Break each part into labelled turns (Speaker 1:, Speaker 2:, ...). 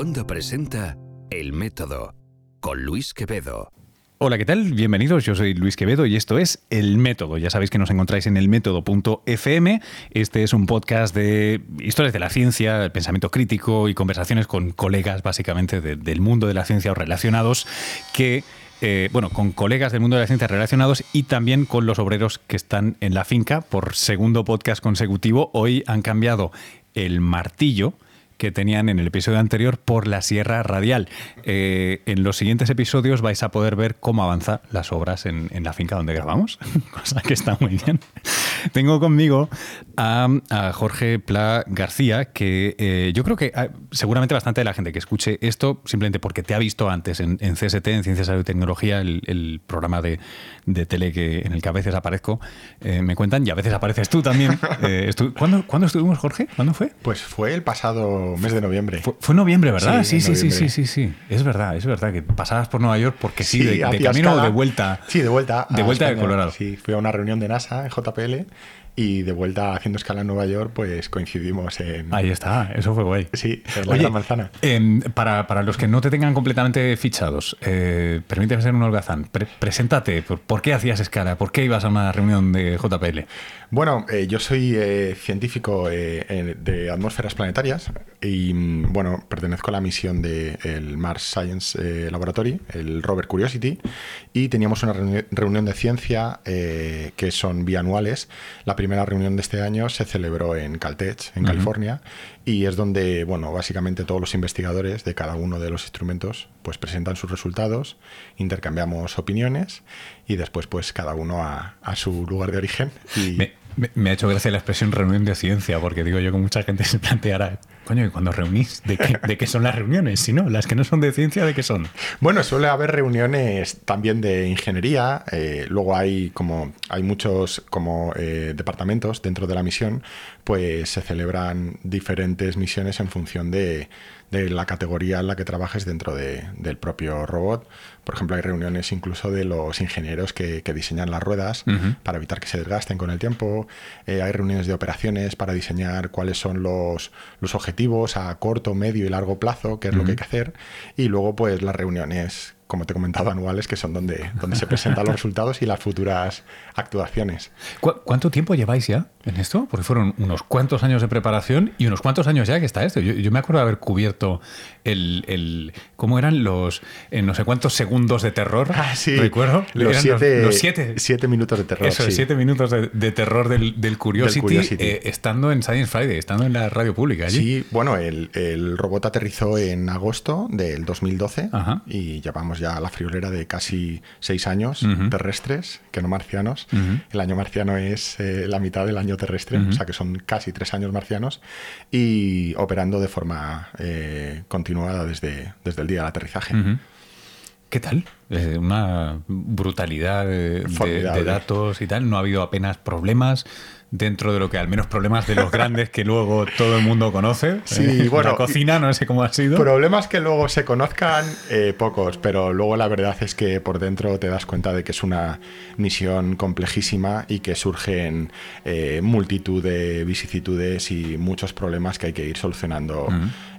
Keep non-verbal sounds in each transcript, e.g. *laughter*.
Speaker 1: Wanda presenta El Método con Luis Quevedo.
Speaker 2: Hola, ¿qué tal? Bienvenidos, yo soy Luis Quevedo y esto es El Método. Ya sabéis que nos encontráis en elmétodo.fm. Este es un podcast de historias de la ciencia, pensamiento crítico y conversaciones con colegas básicamente de- del mundo de la ciencia o relacionados que... eh, bueno, con colegas del mundo de la ciencia relacionados y también con los obreros que están en la finca por segundo podcast consecutivo. Hoy han cambiado el martillo, que tenían en el episodio anterior por la Sierra Radial. Eh, en los siguientes episodios vais a poder ver cómo avanzan las obras en, en la finca donde grabamos, *laughs* cosa que está muy bien. Tengo conmigo a, a Jorge Pla García, que eh, yo creo que ah, seguramente bastante de la gente que escuche esto, simplemente porque te ha visto antes en, en CST, en Ciencia, Salud y Tecnología, el, el programa de, de tele que, en el que a veces aparezco, eh, me cuentan, y a veces apareces tú también. *laughs* Estu- ¿cuándo, ¿Cuándo estuvimos, Jorge? ¿Cuándo fue?
Speaker 3: Pues fue el pasado mes de noviembre.
Speaker 2: Fue, fue noviembre, ¿verdad? Sí,
Speaker 3: Sí,
Speaker 2: sí, sí, sí, sí, sí. Es verdad, es verdad que pasabas por Nueva York porque sí, de, camino o de vuelta.
Speaker 3: Sí, de vuelta.
Speaker 2: De vuelta de. Colorado.
Speaker 3: Sí, fui a una reunión de NASA en JPL y de vuelta haciendo escala en Nueva York, pues coincidimos en.
Speaker 2: Ahí está, eso fue guay.
Speaker 3: Sí, en la
Speaker 2: Oye,
Speaker 3: Gran Manzana.
Speaker 2: em, para, para los que no te tengan completamente fichados, eh, permíteme ser un holgazán. Pre- preséntate, ¿por, por qué hacías escala? ¿Por qué ibas a una reunión de JPL?
Speaker 3: Bueno, eh, yo soy eh, científico eh, de atmósferas planetarias y, mm, bueno, pertenezco a la misión del Mars Science eh, Laboratory, el rover Curiosity, y teníamos una reuni- reunión de ciencia que son bianuales. La primera reunión de este año se celebró en Caltech, en California, y es donde, bueno, básicamente todos los investigadores de cada uno de los instrumentos pues presentan sus resultados, intercambiamos opiniones y después pues cada uno a, a su lugar de origen. Y,
Speaker 2: Me, me- ha hecho gracia la expresión reunión de ciencia, porque digo yo que mucha gente se planteará, coño, ¿y cuando reunís? ¿De qué, ¿De qué son las reuniones? Si no, las que no son de ciencia, ¿de qué son?
Speaker 3: Bueno, suele haber reuniones también de ingeniería. eh, luego hay como hay muchos como eh, departamentos dentro de la misión, pues se celebran diferentes misiones en función de, de la categoría en la que trabajes dentro de- del propio robot. Por ejemplo, hay reuniones incluso de los ingenieros que, que diseñan las ruedas para evitar que se desgasten con el tiempo. Eh, hay reuniones de operaciones para diseñar cuáles son los, los objetivos a corto, medio y largo plazo, qué es lo que hay que hacer. Y luego, pues, las reuniones, como te he comentado, anuales, que son donde, donde se presentan los *laughs* resultados y las futuras actuaciones.
Speaker 2: ¿Cu- ¿Cuánto tiempo lleváis ya en esto? Porque fueron unos cuantos años de preparación y unos cuantos años ya que está esto. Yo, yo me acuerdo de haber cubierto el, el- ¿Cómo eran los eh, no sé cuántos segundos de terror? Recuerdo.
Speaker 3: Ah, Los
Speaker 2: Eran
Speaker 3: siete,
Speaker 2: los siete.
Speaker 3: siete minutos de terror.
Speaker 2: Eso,
Speaker 3: sí.
Speaker 2: siete minutos de, de terror del, del Curiosity,
Speaker 3: Curiosity.
Speaker 2: eh, estando en Science Friday, estando en la radio pública allí.
Speaker 3: Sí, bueno, el, el robot aterrizó en agosto del 2012
Speaker 2: Ajá.
Speaker 3: y llevamos ya la friolera de casi seis años terrestres, que no marcianos. El año marciano es eh, la mitad del año terrestre, o sea que son casi tres años marcianos y operando de forma eh, continuada desde, desde el día del aterrizaje.
Speaker 2: ¿Qué tal? Eh, una brutalidad de, de-
Speaker 3: Formidable.
Speaker 2: de datos y tal. No ha habido apenas problemas dentro de lo que al menos problemas de los grandes que luego todo el mundo conoce.
Speaker 3: Sí,
Speaker 2: Eh,
Speaker 3: bueno,
Speaker 2: La cocina, no sé cómo ha sido.
Speaker 3: Problemas que luego se conozcan, eh, pocos, pero luego la verdad es que por dentro te das cuenta de que es una misión complejísima y que surgen eh, multitud de vicisitudes y muchos problemas que hay que ir solucionando.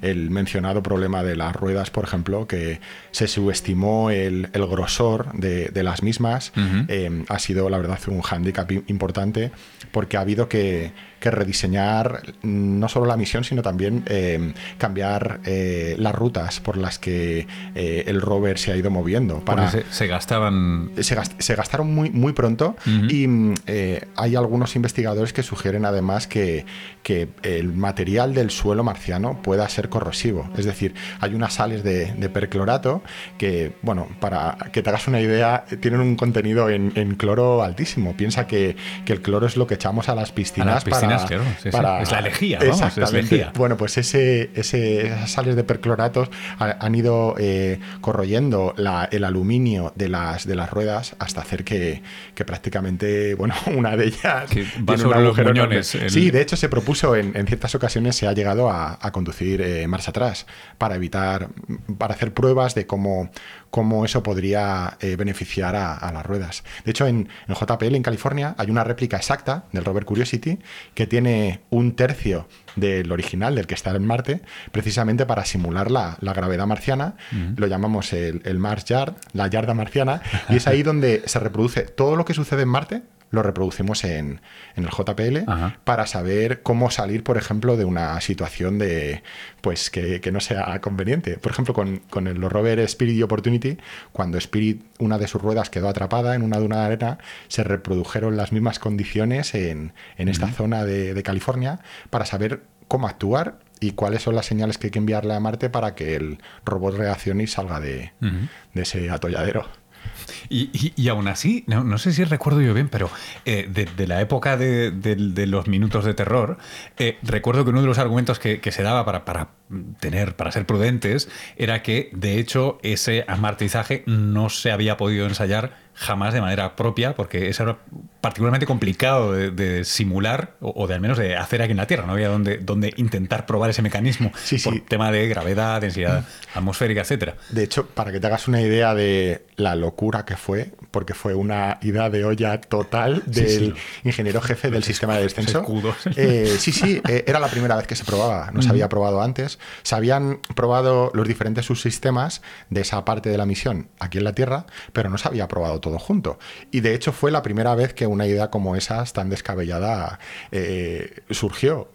Speaker 3: El mencionado problema de las ruedas, por ejemplo, que se subestimó el, el grosor de, de las mismas, eh, ha sido la verdad un hándicap importante porque ha habido que, que rediseñar mm, no solo la misión, sino también eh, cambiar eh, las rutas por las que eh, el rover se ha ido moviendo. Para,
Speaker 2: se, se gastaban.
Speaker 3: se, gast- se gastaron muy, muy pronto y mm, hay algunos investigadores que sugieren además que, que el material del suelo marciano pueda ser corrosivo. Es decir, hay unas sales de, de perclorato que, bueno, para que te hagas una idea, tienen un contenido en, en cloro altísimo. Piensa que, que el cloro es lo que echamos a las piscinas,
Speaker 2: piscinas,
Speaker 3: para,
Speaker 2: claro, sí, sí.
Speaker 3: para-
Speaker 2: Es la lejía, vamos, es
Speaker 3: Exactamente.
Speaker 2: lejía.
Speaker 3: Bueno, pues ese, ese- esas sales de percloratos ha- han ido eh, corroyendo la- el aluminio de las, de las ruedas hasta hacer que, que prácticamente, bueno, *laughs* una de ellas
Speaker 2: Que va
Speaker 3: tiene
Speaker 2: sobre los
Speaker 3: agujero
Speaker 2: muñones, el-
Speaker 3: Sí, de hecho se propuso en, en ciertas ocasiones, se ha llegado a, a conducir eh, marcha atrás para evitar, para hacer pruebas de cómo, cómo eso podría eh, beneficiar a, las ruedas. De hecho, en, JPL, en California, hay una réplica exacta del rover Curiosity que tiene un tercio del original, del que está en Marte, precisamente para simular la, gravedad marciana. Lo llamamos el, el Mars Yard, la yarda marciana, y es ahí donde se reproduce todo lo que sucede en Marte, lo reproducimos en, el JPL para saber cómo salir, por ejemplo, de una situación de pues que, no sea conveniente. Por ejemplo, con, con, el rover Spirit y Opportunity, cuando Spirit, una de sus ruedas quedó atrapada en una duna de arena, se reprodujeron las mismas condiciones en, esta zona de, California para saber cómo actuar y cuáles son las señales que hay que enviarle a Marte para que el robot reaccione y salga de, de ese atolladero.
Speaker 2: Y, aún así, no, sé si recuerdo yo bien, pero eh, de, la época de, los minutos de terror, eh, recuerdo que uno de los argumentos que, se daba para, para, tener, para ser prudentes, era que de hecho ese amartizaje no se había podido ensayar jamás de manera propia, porque eso era particularmente complicado de, simular o, de al menos de hacer aquí en la Tierra. No había donde, donde intentar probar ese mecanismo
Speaker 3: sí,
Speaker 2: por tema de gravedad, densidad atmosférica, etcétera.
Speaker 3: De hecho, para que te hagas una idea de la locura que fue, porque fue una idea de olla total del ingeniero jefe del sistema de descenso. Eh, sí, sí, eh, era la primera vez que se probaba, no se había probado antes. Se habían probado los diferentes subsistemas de esa parte de la misión aquí en la Tierra, pero no se había probado todo junto. Y de hecho fue la primera vez que una idea como esa, tan descabellada, eh, surgió,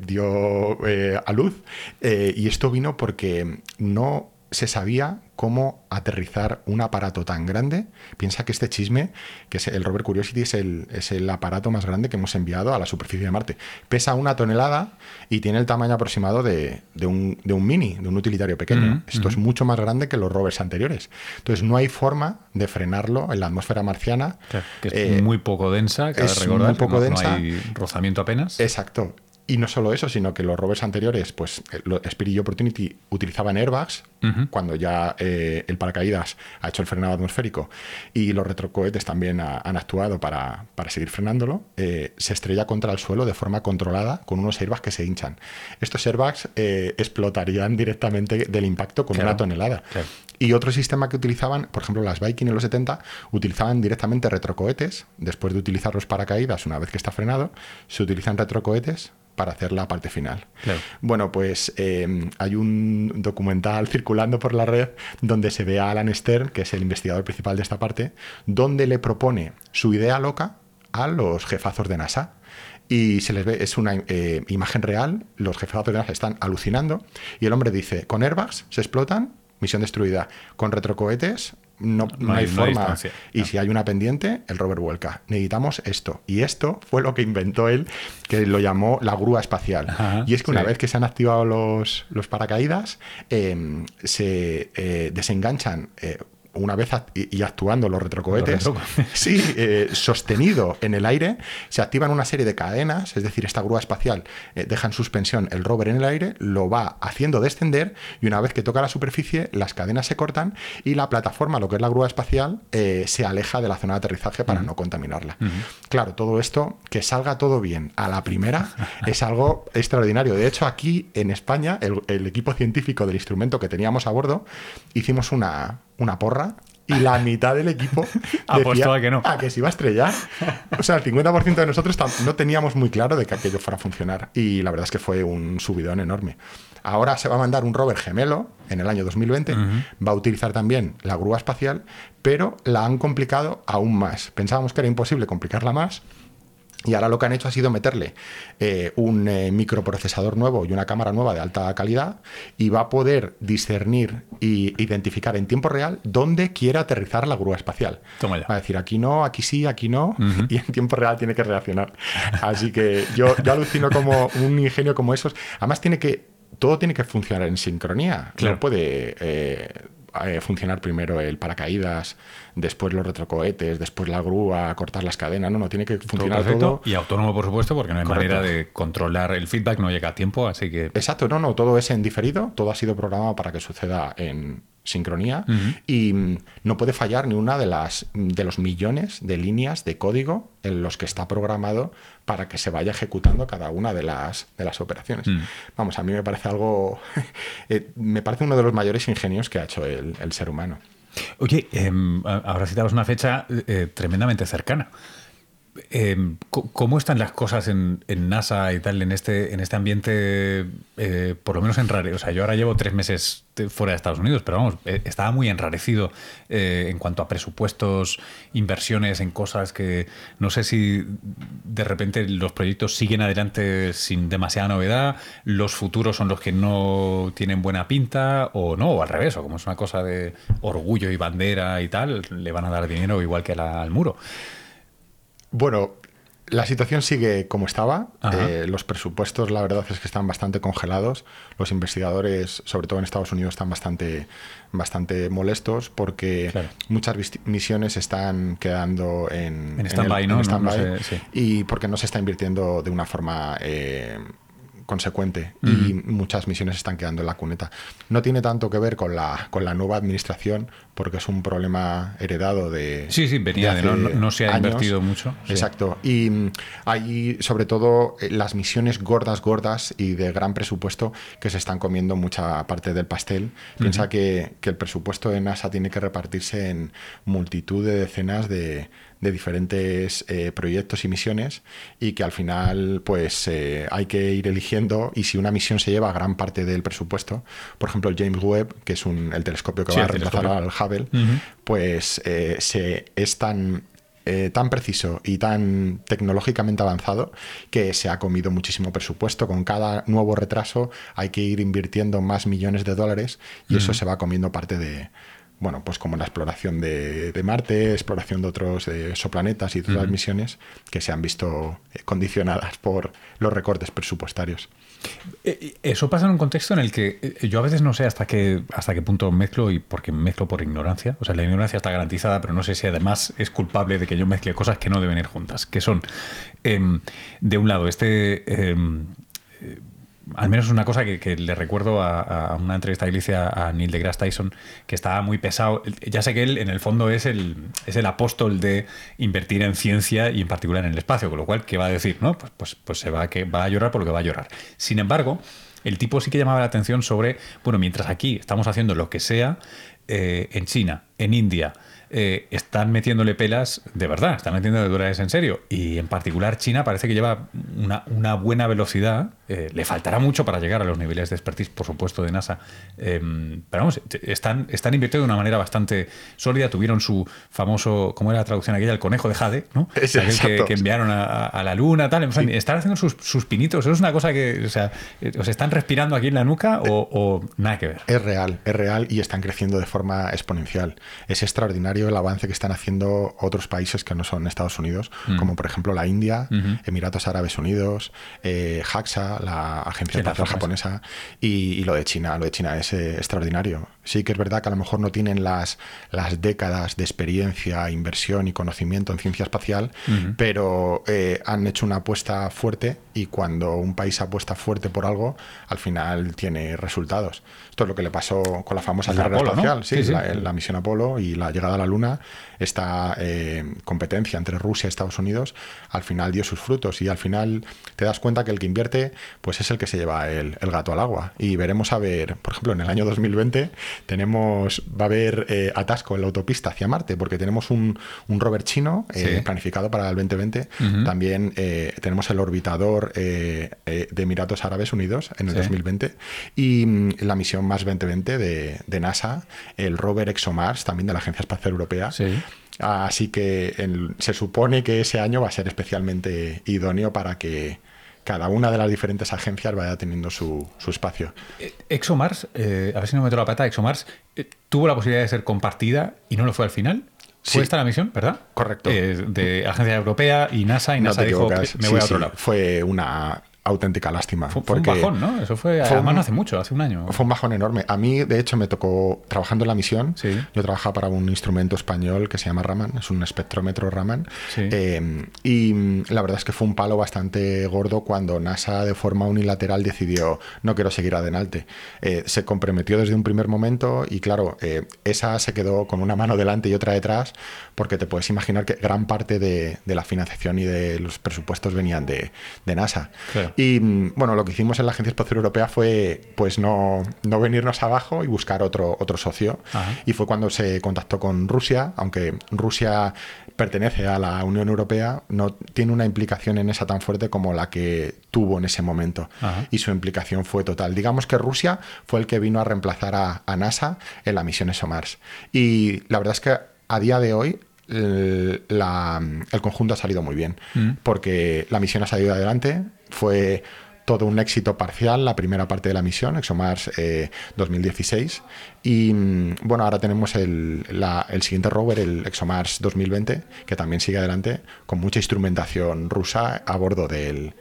Speaker 3: dio a luz. y esto vino porque no se sabía cómo aterrizar un aparato tan grande. Piensa que este chisme, que es el rover Curiosity, es el, es el aparato más grande que hemos enviado a la superficie de Marte. Pesa una tonelada y tiene el tamaño aproximado de, un, mini, de un utilitario pequeño. Esto es mucho más grande que los rovers anteriores. Entonces no hay forma de frenarlo en la atmósfera marciana.
Speaker 2: que es eh, muy poco densa, es muy poco densa. no hay rozamiento apenas.
Speaker 3: Exacto. Y no solo eso, sino que los rovers anteriores, pues Spirit y Opportunity utilizaban airbags cuando ya eh, el paracaídas ha hecho el frenado atmosférico y los retrocohetes también han actuado para, seguir frenándolo, eh, se estrella contra el suelo de forma controlada con unos airbags que se hinchan. Estos airbags eh, explotarían directamente del impacto con una tonelada. Y otro sistema que utilizaban, por ejemplo, las Viking en los 70, utilizaban directamente retrocohetes. Después de utilizar los paracaídas, una vez que está frenado, se utilizan retrocohetes para hacer la parte final. Bueno, pues em, hay un documental circulando por la red donde se ve a Alan Stern, que es el investigador principal de esta parte, donde le propone su idea loca a los jefazos de NASA. Y se les ve, es una eh, imagen real, los jefazos de NASA están alucinando y el hombre dice, con airbags se explotan, misión destruida, con retrocohetes no, hay, forma. y si hay una pendiente, el rover vuelca. Necesitamos esto. Y esto fue lo que inventó él, que lo llamó la grúa espacial. y es que una vez que se han activado los, los paracaídas, em, se eh, desenganchan. Eh, una vez y actuando los retrocohetes, sí, eh, sostenido en el aire, se activan una serie de cadenas, es decir, esta grúa espacial eh, deja en suspensión el rover en el aire, lo va haciendo descender y una vez que toca la superficie, las cadenas se cortan y la plataforma, lo que es la grúa espacial, eh, se aleja de la zona de aterrizaje para no contaminarla. Claro, todo esto, que salga todo bien a la primera, es algo extraordinario. De hecho, aquí en España, el equipo científico del instrumento que teníamos a bordo, hicimos una, una porra y la mitad del equipo *laughs*
Speaker 2: apostaba a que no.
Speaker 3: A que se iba a estrellar. O sea, el 50% de nosotros no teníamos muy claro de que aquello fuera a funcionar. Y la verdad es que fue un subidón enorme. Ahora se va a mandar un rover gemelo en el año 2020. Va a utilizar también la grúa espacial, pero la han complicado aún más. Pensábamos que era imposible complicarla más y ahora lo que han hecho ha sido meterle eh, un eh, microprocesador nuevo y una cámara nueva de alta calidad y va a poder discernir e identificar en tiempo real dónde quiere aterrizar la grúa espacial. Va a decir aquí no, aquí sí, aquí no, *laughs* y en tiempo real tiene que reaccionar. Así que yo, yo alucino como un ingenio como esos. Además tiene que, todo tiene que funcionar en sincronía. No puede... Eh, eh, funcionar primero el paracaídas, después los retrocohetes, después la grúa, cortar las cadenas. No, no, tiene que funcionar todo,
Speaker 2: Y autónomo, por supuesto, porque no hay manera de controlar el feedback, no llega a tiempo, así que.
Speaker 3: Exacto, no, no, todo es en diferido, todo ha sido programado para que suceda en, sincronía y mm, no puede fallar ni una de las de los millones de líneas de código en los que está programado para que se vaya ejecutando cada una de las de las operaciones. Mm. Vamos, a mí me parece algo *laughs* eh, me parece uno de los mayores ingenios que ha hecho el, ser humano.
Speaker 2: Oye, em, ahora citamos una fecha eh, tremendamente cercana. Em, ¿Cómo están las cosas en, NASA y tal, en este, en este ambiente, eh, por lo menos enrarecido? O sea, yo ahora llevo tres meses fuera de Estados Unidos, pero vamos, eh, estaba muy enrarecido eh, en cuanto a presupuestos, inversiones en cosas que no sé si de repente los proyectos siguen adelante sin demasiada novedad, los futuros son los que no tienen buena pinta, o no, o al revés, o como es una cosa de orgullo y bandera y tal, le van a dar dinero igual que al muro.
Speaker 3: Bueno, la situación sigue como estaba. Eh, los presupuestos, la verdad es que están bastante congelados. Los investigadores, sobre todo en Estados Unidos, están bastante, bastante molestos porque muchas misiones están quedando en,
Speaker 2: en stand-by, ¿no?
Speaker 3: Y porque no se está invirtiendo de una forma eh, consecuente y muchas misiones están quedando en la cuneta. No tiene tanto que ver con la, con la nueva administración, porque es un problema heredado de.
Speaker 2: Sí, sí, venía de, no, se ha invertido mucho.
Speaker 3: Exacto. Y mm, hay, sobre todo, eh, las misiones gordas, gordas y de gran presupuesto que se están comiendo mucha parte del pastel. Piensa que, que el presupuesto de NASA tiene que repartirse en multitud de decenas de de diferentes eh, proyectos y misiones y que al final pues eh, hay que ir eligiendo y si una misión se lleva gran parte del presupuesto, por ejemplo el James Webb, que es un, el telescopio que va a reemplazar al Hubble, pues eh, se, es tan tan preciso y tan tecnológicamente avanzado que se ha comido muchísimo presupuesto. Con cada nuevo retraso hay que ir invirtiendo más millones de dólares y eso se va comiendo parte de, bueno, pues como la exploración de, Marte, exploración de otros exoplanetas y otras misiones que se han visto eh, condicionadas por los recortes presupuestarios.
Speaker 2: Eh, eso pasa en un contexto en el que eh, yo a veces no sé hasta qué, hasta qué punto mezclo y porque mezclo por ignorancia. O sea, la ignorancia está garantizada, pero no sé si además es culpable de que yo mezcle cosas que no deben ir juntas, que son, em, de un lado, este em, al menos una cosa que, le recuerdo a, una entrevista que le hice a, Neil deGrasse Tyson, que estaba muy pesado. Ya sé que él, en el fondo, es el, es el apóstol de invertir en ciencia y en particular en el espacio, con lo cual, ¿qué va a decir? ¿no? Pues, pues, pues se va, que va a llorar por lo que va a llorar. Sin embargo, el tipo sí que llamaba la atención sobre, bueno, mientras aquí estamos haciendo lo que sea, eh, en China, en India, eh, están metiéndole pelas de verdad, están metiendo dólares en serio. Y en particular China parece que lleva una, una buena velocidad. Eh, le faltará mucho para llegar a los niveles de expertise, por supuesto, de NASA. Em, pero vamos, están, están invirtiendo de una manera bastante sólida. Tuvieron su famoso, ¿cómo era la traducción aquella? El conejo de Jade, ¿no? *laughs*
Speaker 3: Es
Speaker 2: que, que, enviaron a, la luna, tal. están haciendo sus, sus, pinitos. Eso es una cosa que, o sea, eh, ¿os están respirando aquí en la nuca o, o nada que ver?
Speaker 3: Es real, es real y están creciendo de forma exponencial. Es extraordinario el avance que están haciendo otros países que no son Estados Unidos, mm. como por ejemplo la India, Emiratos Árabes Unidos, eh, JAXA, la agencia espacial japonesa, y, lo de China. Lo de China es eh, extraordinario. Sí que es verdad que a lo mejor no tienen las, las décadas de experiencia, inversión y conocimiento en ciencia espacial, pero eh, han hecho una apuesta fuerte y cuando un país apuesta fuerte por algo, al final tiene resultados. Esto es lo que le pasó con la famosa carrera espacial, sí, La, misión Apolo y la llegada a la Luna. Esta eh, competencia entre Rusia y Estados Unidos al final dio sus frutos y al final te das cuenta que el que invierte pues es el que se lleva el, gato al agua. Y veremos a ver, por ejemplo, en el año 2020 tenemos, va a haber eh, atasco en la autopista hacia Marte porque tenemos un, rover chino eh, planificado para el 2020. También tenemos el orbitador de Emiratos Árabes Unidos en el 2020 y mm, la misión más 2020 de, de, NASA, el rover ExoMars, también de la Agencia Espacial Europea. Así que se supone que ese año va a ser especialmente idóneo para que cada una de las diferentes agencias vaya teniendo su, espacio.
Speaker 2: Eh, ExoMars, eh, a ver si no me meto la pata, ExoMars eh, tuvo la posibilidad de ser compartida y no lo fue al final. Fue esta la misión, ¿verdad?
Speaker 3: Correcto.
Speaker 2: de Agencia Europea y NASA, y NASA dijo, me voy a otro lado.
Speaker 3: Fue una auténtica lástima.
Speaker 2: Fue, un bajón, ¿no? Eso fue, además no hace mucho, hace un año.
Speaker 3: Fue un bajón enorme. A mí, de hecho, me tocó, trabajando en la misión, yo trabajaba para un instrumento español que se llama Raman, es un espectrómetro Raman, eh, y mm, la verdad es que fue un palo bastante gordo cuando NASA de forma unilateral decidió no quiero seguir adelante. Eh, se comprometió desde un primer momento y claro, eh, esa se quedó con una mano delante y otra detrás porque te puedes imaginar que gran parte de, la financiación y de los presupuestos venían de, NASA. Y mm, bueno, lo que hicimos en la Agencia Espacial Europea fue pues no, no venirnos abajo y buscar otro, otro socio. Y fue cuando se contactó con Rusia, aunque Rusia pertenece a la Unión Europea, no tiene una implicación en esa tan fuerte como la que tuvo en ese momento. Y su implicación fue total. Digamos que Rusia fue el que vino a reemplazar a, NASA en la misión ESOMARS. Y la verdad es que a día de hoy el, conjunto ha salido muy bien, mm. porque la misión ha salido adelante, fue todo un éxito parcial la primera parte de la misión, ExoMars 2016. Eh, y mm, bueno, ahora tenemos el, siguiente rover, el ExoMars 2020, que también sigue adelante con mucha instrumentación rusa a bordo de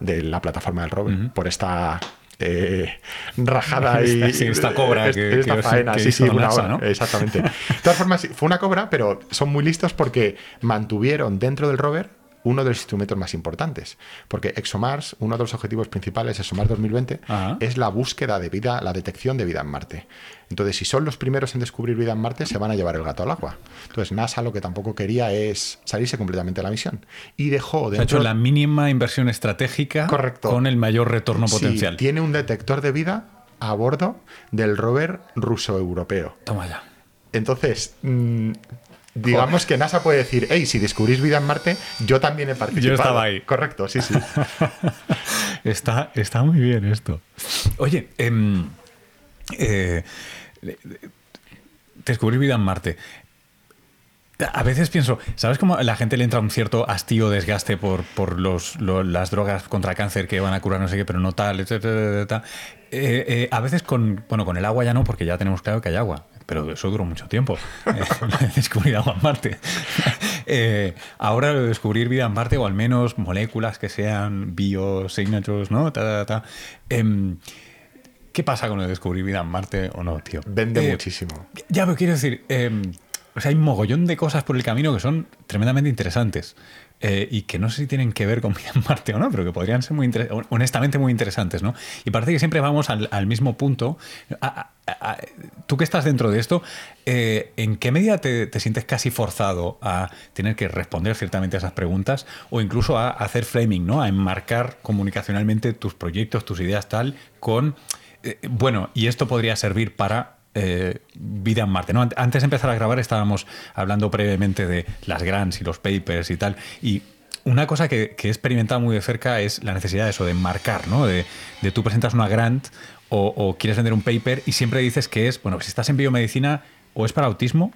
Speaker 3: la plataforma del rover, por esta eh, rajada *laughs* y
Speaker 2: esta cobra *laughs* que,
Speaker 3: esta faena, sí, sí, una ¿no? exactamente. De todas formas, fue una cobra, pero son muy listos porque mantuvieron dentro del rover uno de los instrumentos más importantes. Porque ExoMars, uno de los objetivos principales de ExoMars 2020, es la búsqueda de vida, la detección de vida en Marte. Entonces, si son los primeros en descubrir vida en Marte, se van a llevar el gato al agua. Entonces, NASA lo que tampoco quería es salirse completamente de la misión. Y dejó
Speaker 2: de... Ha hecho la mínima inversión estratégica con el mayor retorno potencial.
Speaker 3: Tiene un detector de vida a bordo del rover ruso-europeo.
Speaker 2: Toma ya.
Speaker 3: Entonces, mm, digamos que NASA puede decir, hey, si descubrís vida en Marte, yo también he participado.
Speaker 2: Yo estaba ahí.
Speaker 3: Correcto, sí, sí. *laughs*
Speaker 2: está, está muy bien esto. Oye, em, eh, descubrir vida en Marte. A veces pienso, ¿sabes cómo a la gente le entra un cierto hastío, desgaste por, por los, las drogas contra cáncer que van a curar no sé qué, pero no tal, etcétera, eh, eh, a veces con, bueno, con el agua ya no, porque ya tenemos claro que hay agua pero eso duró mucho tiempo. *laughs* Eh, descubrir agua en Marte. *laughs* Eh, ahora descubrir vida en Marte, o al menos moléculas que sean biosignatures, ¿no? Em, ¿Qué pasa con el descubrir vida en Marte o no, tío?
Speaker 3: Vende eh, muchísimo.
Speaker 2: Ya, pero quiero decir, em, o sea, hay un mogollón de cosas por el camino que son tremendamente interesantes. Eh, y que no sé si tienen que ver con *laughs* vida en Marte o no, pero que podrían ser muy honestamente muy interesantes, ¿no? Y parece que siempre vamos al, mismo punto. tú que estás dentro de esto, eh, ¿en qué medida te, sientes casi forzado a tener que responder ciertamente a esas preguntas o incluso a, hacer framing, ¿no? A enmarcar comunicacionalmente tus proyectos, tus ideas tal, con, eh, bueno, y esto podría servir para eh, vida en Marte. ¿no? Antes de empezar a grabar estábamos hablando previamente de las grants y los papers y tal. Y una cosa que, he experimentado muy de cerca es la necesidad de eso, de marcar, ¿no? De, tú presentas una grant o, o, quieres vender un paper y siempre dices que es, bueno, si estás en biomedicina o es para autismo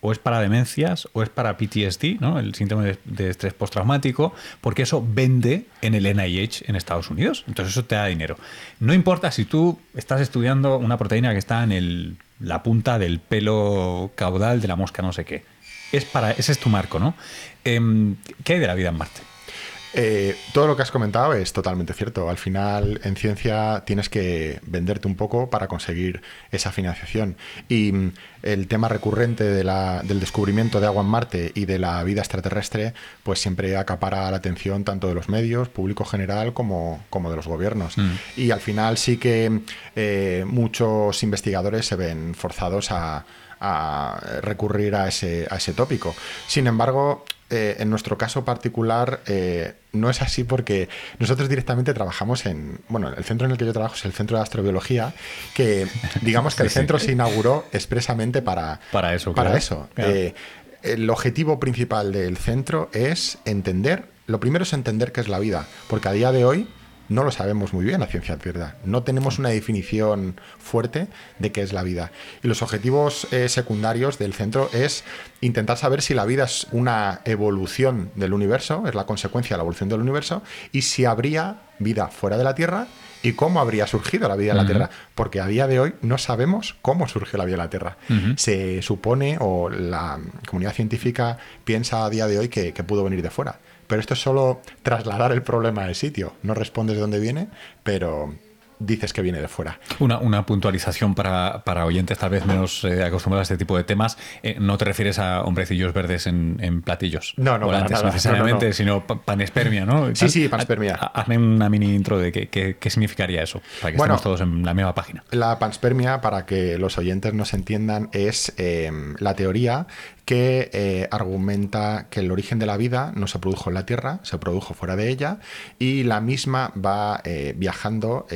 Speaker 2: o es para demencias o es para PTSD, ¿no? el síndrome de, estrés postraumático, porque eso vende en el NIH en Estados Unidos. Entonces eso te da dinero. No importa si tú estás estudiando una proteína que está en el, la punta del pelo caudal de la mosca no sé qué. Es para, ese es tu marco, ¿no? Em, ¿Qué hay de la vida en Marte?
Speaker 3: Eh, todo lo que has comentado es totalmente cierto. Al final, en ciencia tienes que venderte un poco para conseguir esa financiación. Y mm, el tema recurrente del descubrimiento de agua en Marte y de la vida extraterrestre, pues siempre acapara la atención tanto de los medios, público general, como, como de los gobiernos. Mm. Y al final sí que eh, muchos investigadores se ven forzados a, recurrir a ese, a ese tópico. Sin embargo, eh, en nuestro caso particular eh, no es así porque nosotros directamente trabajamos en, bueno, el centro en el que yo trabajo es el Centro de Astrobiología, que *laughs* digamos que el centro se inauguró expresamente para,
Speaker 2: para eso.
Speaker 3: Para eso. Eh, el objetivo principal del centro es entender, lo primero es entender qué es la vida, porque a día de hoy no lo sabemos muy bien a ciencia cierta. No tenemos una definición fuerte de qué es la vida. Y los objetivos eh, secundarios del centro es intentar saber si la vida es una evolución del universo, es la consecuencia de la evolución del universo, y si habría vida fuera de la Tierra y cómo habría surgido la vida en la Tierra, porque a día de hoy no sabemos cómo surge la vida en la Tierra. Se supone, o la comunidad científica piensa a día de hoy que pudo venir de fuera pero esto es solo trasladar el problema al sitio. No respondes de dónde viene, pero dices que viene de fuera.
Speaker 2: Una, una puntualización para, para, oyentes tal vez menos eh, acostumbrados a este tipo de temas. Eh, no te refieres a hombrecillos verdes en, platillos.
Speaker 3: No, no,
Speaker 2: nada, necesariamente, sino panespermia, ¿no?
Speaker 3: Sí, sí, panspermia.
Speaker 2: Hazme una mini intro de qué, qué, significaría eso, para que estemos todos en la misma página.
Speaker 3: La panspermia, para que los oyentes nos entiendan, es eh, la teoría que eh, argumenta que el origen de la vida no se produjo en la Tierra, se produjo fuera de ella y la misma va eh, viajando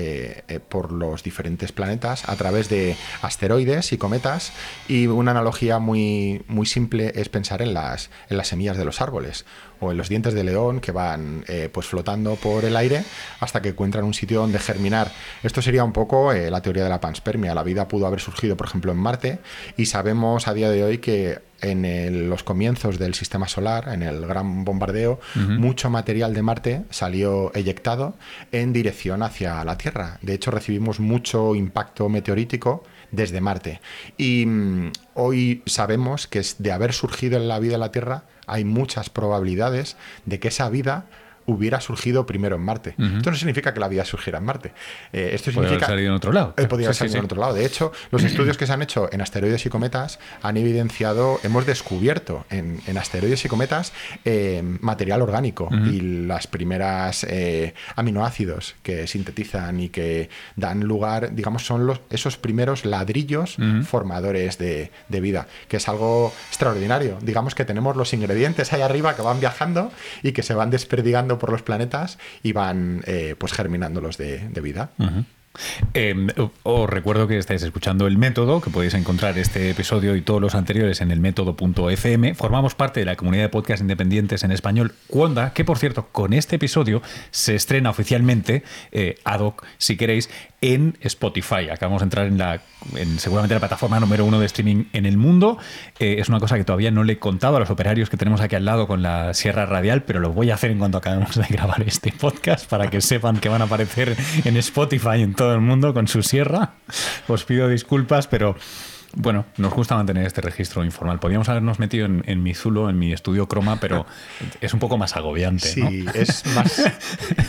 Speaker 3: por los diferentes planetas a través de asteroides y cometas y una analogía muy, muy simple es pensar en las, en las semillas de los árboles o en los dientes de león que van eh, pues flotando por el aire hasta que encuentran un sitio donde germinar. Esto sería un poco eh, la teoría de la panspermia. La vida pudo haber surgido, por ejemplo, en Marte y sabemos a día de hoy que en los comienzos del sistema solar, en el gran bombardeo, mucho material de Marte salió eyectado en dirección hacia la Tierra. De hecho, recibimos mucho impacto meteorítico desde Marte. Y mm, hoy sabemos que de haber surgido en la vida en la Tierra, hay muchas probabilidades de que esa vida hubiera surgido primero en Marte. Esto no significa que la vida surgiera en Marte. Eh, esto significa.
Speaker 2: Podría en otro lado.
Speaker 3: Eh, podría haber salido en otro lado. De hecho, los *clears throat* estudios que se han hecho en asteroides y cometas han evidenciado, hemos descubierto en, asteroides y cometas eh, material orgánico y las primeras aminoácidos que sintetizan y que dan lugar, digamos, son los, esos primeros ladrillos formadores de, de vida, que es algo extraordinario. Digamos que tenemos los ingredientes ahí arriba que van viajando y que se van desperdigando por los planetas y van eh, pues germinándolos de, de vida.
Speaker 2: Em, os recuerdo que estáis escuchando el método, que podéis encontrar este episodio y todos los anteriores en el método.fm. Formamos parte de la comunidad de podcast independientes en español Cuonda, que por cierto, con este episodio se estrena oficialmente, eh, ad hoc, si queréis, en Spotify. Acabamos de entrar en la en seguramente la plataforma número uno de streaming en el mundo. Eh, es una cosa que todavía no le he contado a los operarios que tenemos aquí al lado con la Sierra Radial, pero lo voy a hacer en cuanto acabemos de grabar este podcast para que sepan que van a aparecer en Spotify en todo el mundo con su sierra. Os pido disculpas, pero bueno, nos gusta mantener este registro informal. Podríamos habernos metido en, mi Zulo, en mi estudio croma, pero *laughs* es un poco más agobiante.
Speaker 3: Sí, es más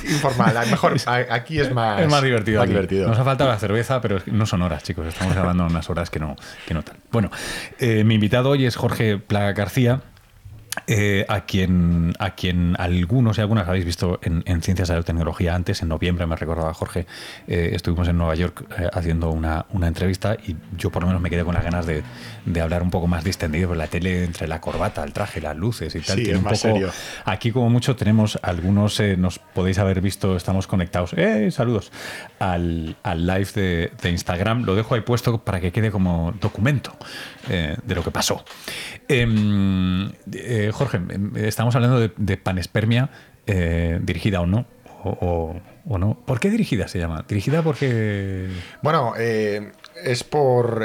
Speaker 3: informal. A lo mejor *laughs* aquí es más,
Speaker 2: es más divertido. Nos ha faltado la cerveza, pero no son horas, chicos. Estamos hablando de unas horas que no, que no tal. Bueno, eh, mi invitado hoy es Jorge Plaga García. Eh, a, quien, a quien algunos y algunas habéis visto en, Ciencias de la Tecnología antes, en noviembre, me recordaba Jorge, eh, estuvimos en Nueva York eh, haciendo una, entrevista y yo por lo menos me quedé con las ganas de, hablar un poco más distendido por la tele, entre la corbata, el traje, las luces y tal.
Speaker 3: Sí, un poco,
Speaker 2: Aquí como mucho tenemos, algunos nos podéis haber visto, estamos conectados, saludos, al, live de, de, Instagram. Lo dejo ahí puesto para que quede como documento de lo que pasó. Em, eh, Jorge, em, estamos hablando de, panespermia eh, dirigida o no. O, no. ¿Por qué dirigida se llama? Dirigida porque.
Speaker 3: Bueno, eh, es por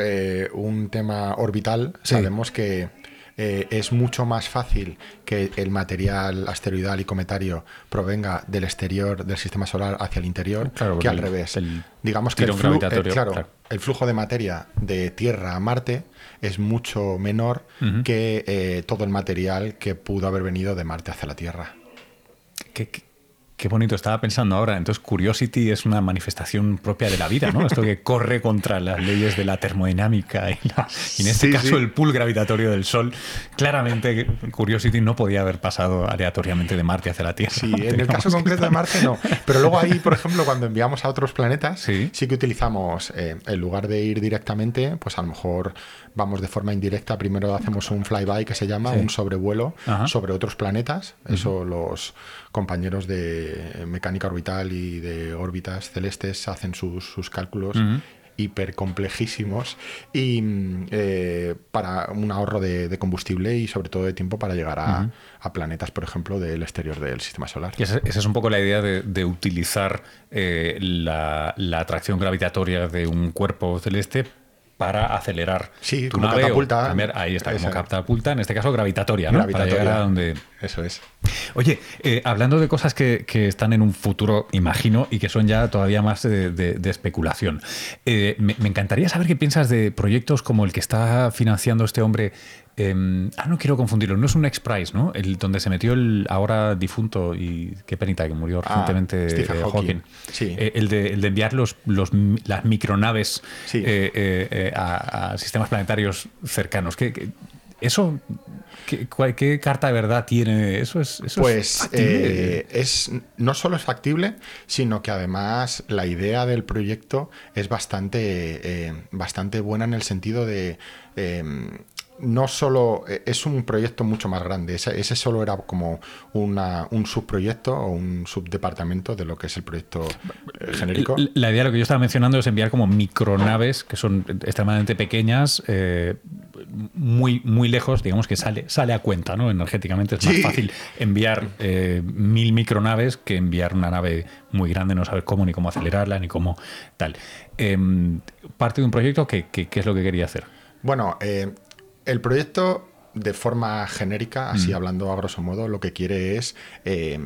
Speaker 3: un tema orbital. Sabemos que es mucho más fácil que el material asteroidal y cometario provenga del exterior del sistema solar hacia el interior que al revés. Digamos que el, claro, el flujo de materia de Tierra a Marte es mucho menor que eh, todo el material que pudo haber venido de Marte hacia la Tierra.
Speaker 2: ¿Qué, Qué bonito, estaba pensando ahora. Entonces, Curiosity es una manifestación propia de la vida, ¿no? Esto que corre contra las leyes de la termodinámica y, en este caso el pool gravitatorio del Sol. Claramente, Curiosity no podía haber pasado aleatoriamente de Marte hacia la Tierra.
Speaker 3: Sí, en el caso concreto de Marte no. Pero luego ahí, por ejemplo, cuando enviamos a otros planetas, sí, que utilizamos, eh, en lugar de ir directamente, pues a lo mejor vamos de forma indirecta. Primero hacemos un flyby que se llama, un sobrevuelo sobre otros planetas. Eso los compañeros de mecánica orbital y de órbitas celestes hacen sus, cálculos hiper complejísimos y eh, para un ahorro de, combustible y sobre todo de tiempo para llegar a, planetas, por ejemplo, del exterior del sistema solar.
Speaker 2: esa, es un poco la idea de, utilizar eh, la, la, atracción gravitatoria de un cuerpo celeste para acelerar
Speaker 3: sí, como catapulta.
Speaker 2: ahí está, como catapulta, en este caso gravitatoria, ¿no? Para llegar a donde.
Speaker 3: Eso es.
Speaker 2: Oye, eh, hablando de cosas que, están en un futuro, imagino, y que son ya todavía más de, especulación. Eh, me, encantaría saber qué piensas de proyectos como el que está financiando este hombre Em, ah, no quiero confundirlo, no es un X-Prize, ¿no? El donde se metió el ahora difunto y qué penita que murió ah, recientemente
Speaker 3: eh, Hawking. Sí.
Speaker 2: Eh, el, de, el, de, enviar los, los las micronaves eh, a, sistemas planetarios cercanos. ¿Qué, eso ¿Qué, carta de verdad tiene? Eso es.
Speaker 3: pues es, no solo es factible, sino que además la idea del proyecto es bastante, bastante buena en el sentido de no solo eh, es un proyecto mucho más grande. Ese, ese solo era como una, un subproyecto o un subdepartamento de lo que es el proyecto eh, genérico.
Speaker 2: La idea, lo que yo estaba mencionando, es enviar como micronaves que son extremadamente pequeñas, eh, muy, muy lejos, digamos que sale, sale a cuenta, ¿no? Energéticamente es más
Speaker 3: Sí.
Speaker 2: fácil enviar eh, mil micronaves que enviar una nave muy grande, no saber cómo ni cómo acelerarla ni cómo tal. Em, parte de un proyecto que, que- que es lo que quería hacer.
Speaker 3: Bueno, eh, el proyecto de forma genérica, así hablando a grosso modo, lo que quiere es eh,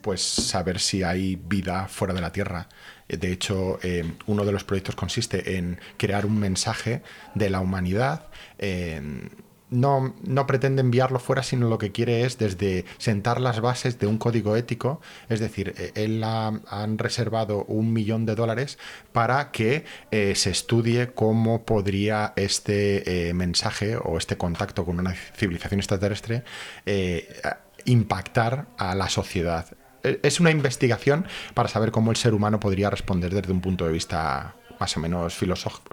Speaker 3: pues saber si hay vida fuera de la Tierra. De hecho, eh, uno de los proyectos consiste en crear un mensaje de la humanidad. eh, no, no pretende enviarlo fuera, sino lo que quiere es desde sentar las bases de un código ético. Es decir, eh, él ha- han reservado un millón de dólares para que eh, se estudie cómo podría este eh, mensaje o este contacto con una civilización extraterrestre impactar a la sociedad. Eh, Es una investigación para saber cómo el ser humano podría responder desde un punto de vista más o menos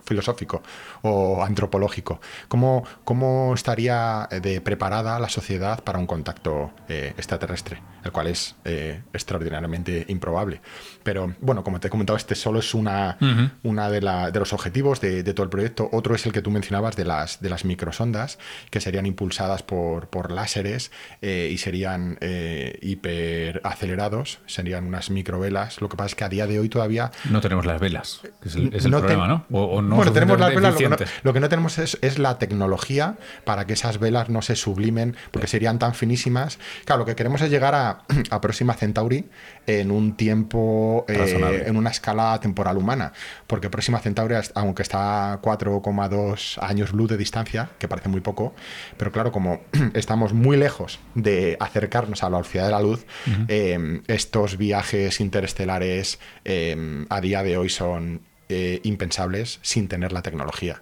Speaker 3: filosófico o antropológico. ¿Cómo, cómo estaría eh, de preparada la sociedad para un contacto eh, extraterrestre? El cual es eh, extraordinariamente improbable. Pero bueno, como te he comentado, este solo es una, una de, la- de los objetivos de, de todo el proyecto. Otro es el que tú mencionabas de las, de las microsondas, que serían impulsadas por, por láseres eh, y serían eh, hiperacelerados, serían unas microvelas. Lo que pasa es que a día de hoy todavía
Speaker 2: No tenemos las velas, que es el, es el
Speaker 3: no
Speaker 2: problema,
Speaker 3: ten-
Speaker 2: ¿no? O, o no
Speaker 3: bueno, tenemos las velas, lo que, no,
Speaker 2: eficientes.
Speaker 3: lo que no tenemos es, es la tecnología para que esas velas no se sublimen, porque serían tan finísimas. Claro, lo que queremos es llegar a, *clears throat* a Próxima Centauri en un tiempo, eh, en una escala temporal humana, porque Próxima Centauri, aunque está a 4,2 años luz de distancia, que parece muy poco, pero claro, como *clears throat* estamos muy lejos de acercarnos a la velocidad de la luz, eh, estos viajes interestelares eh, a día de hoy son eh, impensables sin tener la tecnología.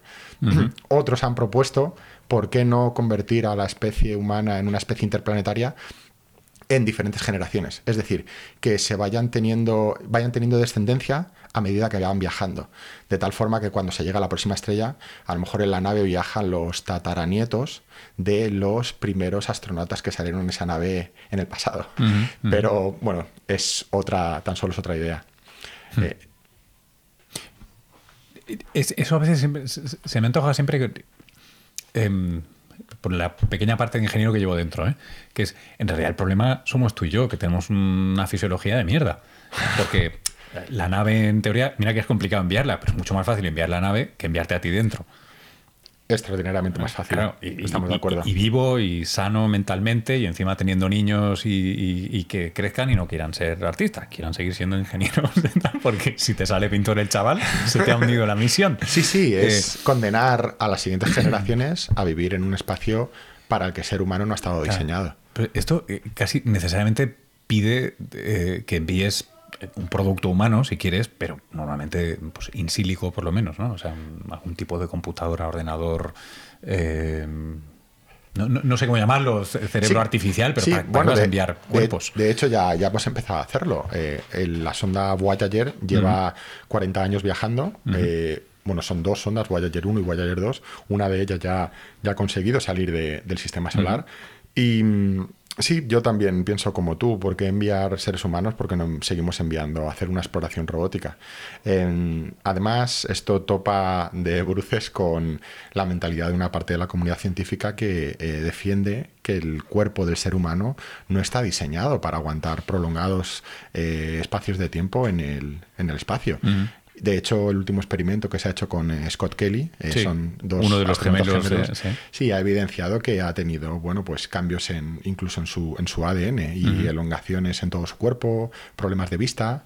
Speaker 3: Otros han propuesto por qué no convertir a la especie humana en una especie interplanetaria en diferentes generaciones. Es decir, que se vayan teniendo, vayan teniendo descendencia a medida que van viajando. De tal forma que cuando se llega a la próxima estrella, a lo mejor en la nave viajan los tataranietos de los primeros astronautas que salieron en esa nave en el pasado. Pero bueno, es otra, tan solo es otra idea. Eh,
Speaker 2: Es- eso a veces siempre- se, me antoja siempre que, em, por la pequeña parte de ingeniero que llevo dentro, ¿eh? que es, en realidad el problema somos tú y yo, que tenemos una fisiología de mierda. Porque la nave, en teoría, mira que es complicado enviarla, pero es mucho más fácil enviar la nave que enviarte a ti dentro.
Speaker 3: Extraordinariamente más fácil.
Speaker 2: Claro, y,
Speaker 3: Estamos
Speaker 2: y-
Speaker 3: de acuerdo.
Speaker 2: y vivo y sano mentalmente y encima teniendo niños y, y- y que crezcan y no quieran ser artistas, quieran seguir siendo ingenieros, porque si te sale pintor el chaval, se te ha hundido la misión.
Speaker 3: Sí, sí,
Speaker 2: Eh,
Speaker 3: es condenar a las siguientes generaciones a vivir en un espacio para el que el ser humano no ha estado diseñado.
Speaker 2: Pero esto eh, casi necesariamente pide eh, que envíes un producto humano, si quieres, pero normalmente pues, in silico por lo menos, ¿no? O sea, un- algún tipo de computadora, ordenador... eh, no, no- no sé cómo llamarlo, ce- cerebro
Speaker 3: Sí,
Speaker 2: artificial, pero
Speaker 3: sí,
Speaker 2: para,
Speaker 3: bueno, de-
Speaker 2: enviar cuerpos.
Speaker 3: De, hecho, ya, ya hemos empezado a hacerlo. Eh, el- la sonda Voyager lleva 40 años viajando. eh, bueno, son dos sondas, Voyager 1 y Voyager 2. Una de ellas ya, ya ha conseguido salir de- del sistema solar. Y mm, sí, yo también pienso como tú, ¿por qué enviar seres humanos? Porque no seguimos enviando a hacer una exploración robótica. Además, esto topa de *laughs* bruces con la mentalidad de una parte de la comunidad científica que eh, defiende que el cuerpo del ser humano no está diseñado para aguantar prolongados eh, espacios de tiempo en el, en el espacio. De hecho, el último experimento que se ha hecho con eh, Scott Kelly, eh,
Speaker 2: Sí,
Speaker 3: son dos
Speaker 2: uno de los gemelos, sí.
Speaker 3: sí, ha evidenciado que ha tenido, bueno, pues cambios en, incluso en su, en su ADN y elongaciones en todo su cuerpo, problemas de vista.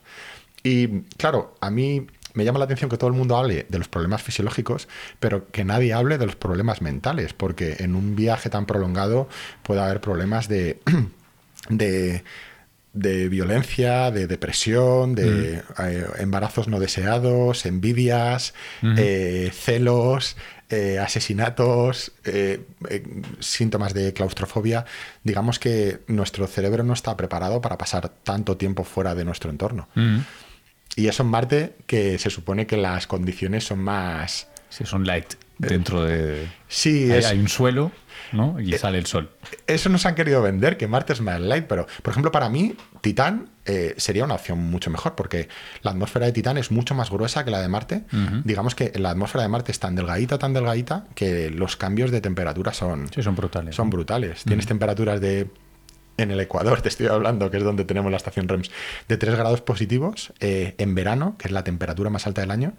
Speaker 3: Y claro, a mí me llama la atención que todo el mundo hable de los problemas fisiológicos, pero que nadie hable de los problemas mentales, porque en un viaje tan prolongado puede haber problemas de, *clears throat* de, de violencia, de depresión, de eh, embarazos no deseados, envidias, eh, celos, eh, asesinatos, síntomas de claustrofobia. Digamos que nuestro cerebro no está preparado para pasar tanto tiempo fuera de nuestro entorno.
Speaker 2: Mm.
Speaker 3: Y eso en Marte, que se supone que las condiciones son más,
Speaker 2: Sí, son light. dentro de...
Speaker 3: Sí,
Speaker 2: hay,
Speaker 3: es-
Speaker 2: hay un suelo, ¿no? Y sale el sol.
Speaker 3: Eso nos han querido vender, que Marte es más light, pero, por ejemplo, para mí, Titán eh, sería una opción mucho mejor, porque la atmósfera de Titán es mucho más gruesa que la de Marte. Digamos que la atmósfera de Marte es tan delgadita, tan delgadita, que los cambios de temperatura son,
Speaker 2: Sí, son brutales.
Speaker 3: son brutales. Tienes temperaturas de. En el Ecuador, *laughs* te estoy hablando, que es donde tenemos la estación REMS, de 3 grados positivos eh, en verano, que es la temperatura más alta del año,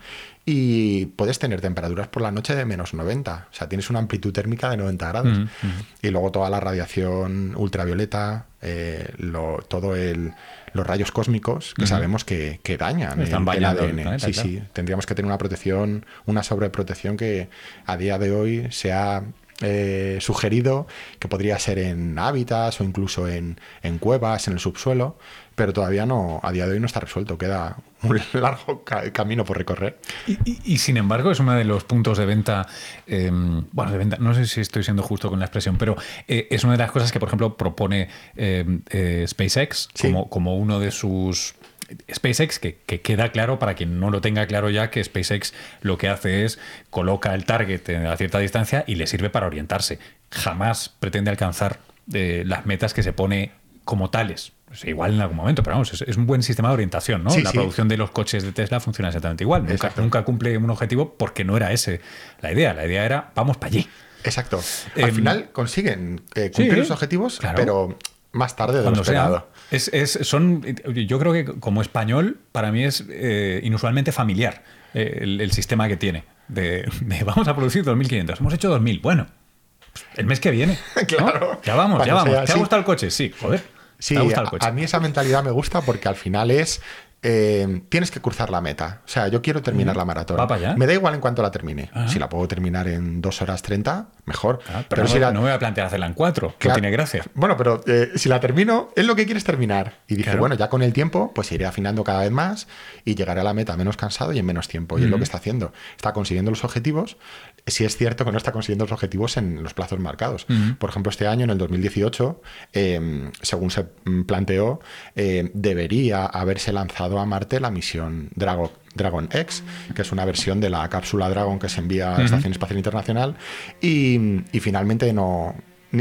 Speaker 3: y puedes tener temperaturas por la noche de menos 90. O sea, tienes una amplitud térmica de 90 grados.
Speaker 2: Ujú,
Speaker 3: Y luego toda la radiación ultravioleta, eh, lo- todo el, los rayos cósmicos que
Speaker 2: Ujú.
Speaker 3: sabemos que, que dañan
Speaker 2: Están
Speaker 3: el, el
Speaker 2: bañando el
Speaker 3: ADN.
Speaker 2: planeta,
Speaker 3: sí,
Speaker 2: claro.
Speaker 3: sí. Tendríamos que tener una protección, una sobreprotección que a día de hoy se ha eh, sugerido que podría ser en hábitats o incluso en, en cuevas, en el subsuelo, pero todavía no, a día de hoy no está resuelto. Queda un *laughs* largo ca- camino por recorrer.
Speaker 2: Y, y- y, sin embargo es uno de los puntos de venta, eh, bueno, de venta, no sé si estoy siendo justo con la expresión, pero eh, es una de las cosas que, por ejemplo, propone eh, eh, SpaceX
Speaker 3: Sí.
Speaker 2: como, como uno de sus... SpaceX, que, que queda claro para quien no lo tenga claro ya, que SpaceX lo que hace es coloca el target a cierta distancia y le sirve para orientarse. Jamás pretende alcanzar eh, las metas que se pone como tales. Pues igual en algún momento, pero vamos, es, es un buen sistema de orientación, ¿no?
Speaker 3: Sí,
Speaker 2: la
Speaker 3: sí.
Speaker 2: producción de los coches de Tesla funciona exactamente igual. Nunca, cumple un objetivo porque no era ese la idea. La idea era, vamos para allí.
Speaker 3: Exacto. Al
Speaker 2: Em,
Speaker 3: final consiguen eh, cumplir
Speaker 2: sí,
Speaker 3: los objetivos,
Speaker 2: claro.
Speaker 3: pero más tarde de lo
Speaker 2: Cuando sea. Es, es- son, yo creo que como español, para mí es eh, inusualmente familiar eh, el, el sistema que tiene. De, de vamos a producir 2.500. Hemos hecho 2.000. Bueno, el mes que viene. *laughs* ¿no?
Speaker 3: Claro.
Speaker 2: Ya vamos, ya vamos.
Speaker 3: sea,
Speaker 2: ¿Te ha gustado el coche? Sí, joder.
Speaker 3: Sí,
Speaker 2: ¿Te ha gustado el
Speaker 3: a,
Speaker 2: coche?
Speaker 3: a mí esa mentalidad me gusta porque al final es. eh, tienes que cruzar la meta. O sea, yo quiero terminar la maratón. Me da igual en cuanto la termine.
Speaker 2: Ajá.
Speaker 3: Si la puedo terminar en 2 horas 30, mejor.
Speaker 2: Ah, pero no,
Speaker 3: si la-
Speaker 2: no me voy a plantear hacerla en cuatro, que
Speaker 3: Claro.
Speaker 2: tiene gracia.
Speaker 3: Bueno, pero eh, si la termino, es lo que quieres terminar. Y dije,
Speaker 2: Claro.
Speaker 3: bueno, ya con el tiempo, pues iré afinando cada vez más y llegaré a la meta menos cansado y en menos tiempo. Y es lo que está haciendo. Está consiguiendo los objetivos. Si es cierto que no está consiguiendo los objetivos en los plazos marcados. Por ejemplo, este año, en el 2018, eh, según se mm, planteó, eh, debería haberse lanzado a Marte la misión Dragon. Dragon X, que es una versión de la cápsula Dragon que se envía a la. Estación Espacial Internacional, y, y finalmente no,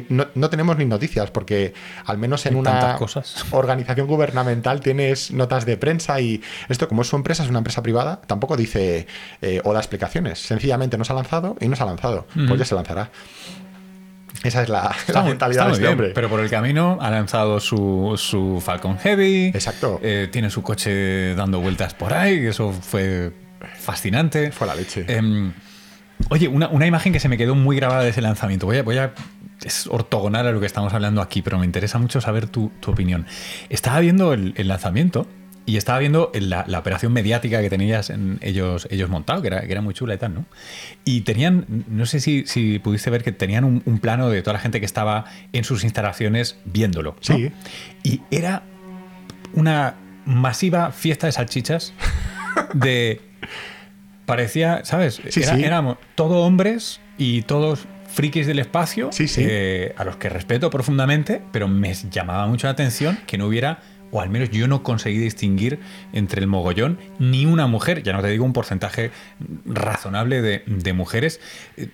Speaker 3: no, no tenemos ni noticias, porque al menos en una
Speaker 2: cosas. *laughs*
Speaker 3: organización gubernamental tienes notas de prensa y esto, como es su empresa, es una empresa privada, tampoco dice eh, o da explicaciones. Sencillamente no se ha lanzado y no se ha lanzado. Pues ya se lanzará. Esa es la, mentalidad de este
Speaker 2: bien,
Speaker 3: hombre.
Speaker 2: pero por el camino ha lanzado su, su Falcon Heavy.
Speaker 3: Exacto.
Speaker 2: eh, tiene su coche dando vueltas por ahí, eso fue fascinante.
Speaker 3: Fue la leche.
Speaker 2: Em, oye, una, una imagen que se me quedó muy grabada de ese lanzamiento. Voy a, voy a- es ortogonal a lo que estamos hablando aquí, pero me interesa mucho saber tu, tu opinión. Estaba viendo el, el lanzamiento y estaba viendo la, la operación mediática que tenías en ellos, ellos montado, que era, que era muy chula y tal, ¿no? Y tenían, no sé si, si pudiste ver que tenían un, un plano de toda la gente que estaba en sus instalaciones viéndolo. ¿no?
Speaker 3: Sí.
Speaker 2: Y era una masiva fiesta de salchichas de parecía, ¿sabes?
Speaker 3: Sí,
Speaker 2: Era-
Speaker 3: sí.
Speaker 2: Éramos todos hombres y todos frikis del espacio,
Speaker 3: Sí, sí.
Speaker 2: eh, a los que respeto profundamente, pero me llamaba mucho la atención que no hubiera, o al menos yo no conseguí distinguir entre el mogollón ni una mujer, ya no te digo un porcentaje razonable de, mujeres. Eh,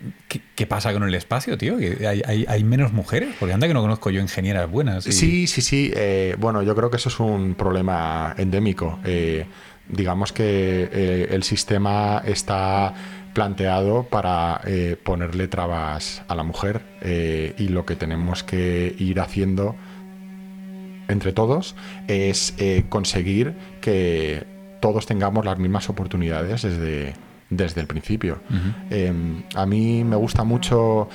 Speaker 2: ¿Qué, pasa con el espacio, tío? ¿Que ¿Hay, menos mujeres? Porque anda que no conozco yo ingenieras buenas.
Speaker 3: Sí, sí, sí. eh, bueno, yo creo que eso es un problema endémico. Eh, digamos que el sistema está planteado para ponerle trabas a la mujer y lo que tenemos que ir haciendo entre todos es eh, conseguir que todos tengamos las mismas oportunidades desde, desde el principio. Eh, a mí me gusta mucho